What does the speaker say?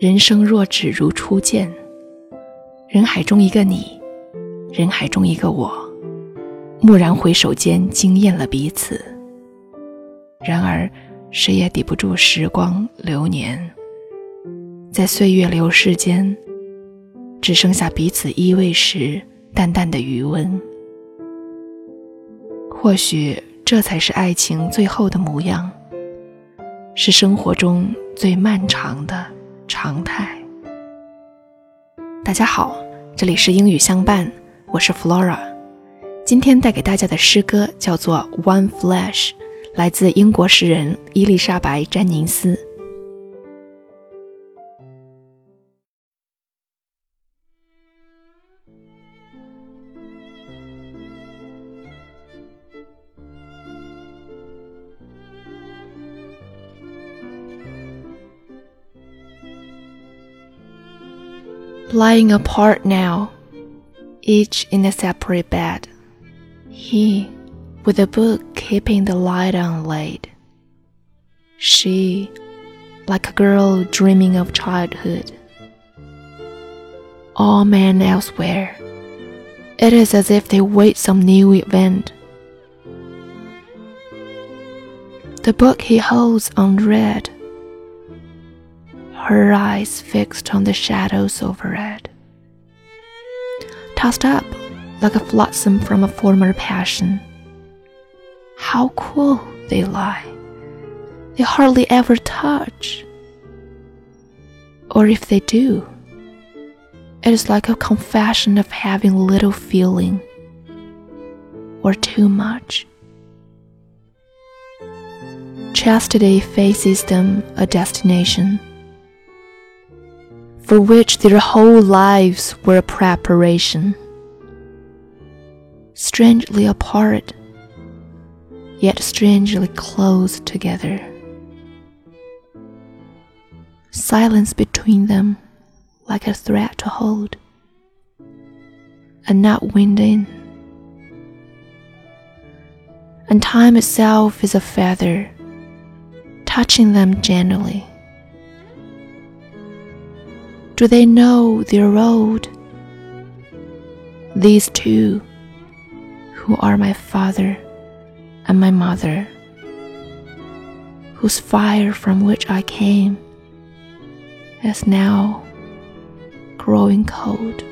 人生若只如初见，人海中一个你，人海中一个我，蓦然回首间，惊艳了彼此。然而，谁也抵不住时光流年，在岁月流逝间，只剩下彼此依偎时淡淡的余温。或许，这才是爱情最后的模样，是生活中最漫长的。常态。大家好，这里是英语相伴，我是 Flora。今天带给大家的诗歌叫做《One Flash》，来自英国诗人伊丽莎白·詹宁斯。Lying apart now, each in a separate bed. He, with a book keeping the light on late. She, like a girl dreaming of childhood. All men elsewhere. It is as if they wait some new event. The book he holds unread her eyes fixed on the shadows overhead. Tossed up like a flotsam from a former passion. How cool they lie. They hardly ever touch. Or if they do, it is like a confession of having little feeling or too much. Chastity faces them a destination for which their whole lives were a preparation. Strangely apart, yet strangely close together. Silence between them like a thread to hold, and not wind in. And time itself is a feather, touching them gently do they know their road? These two, who are my father and my mother, whose fire from which I came is now growing cold.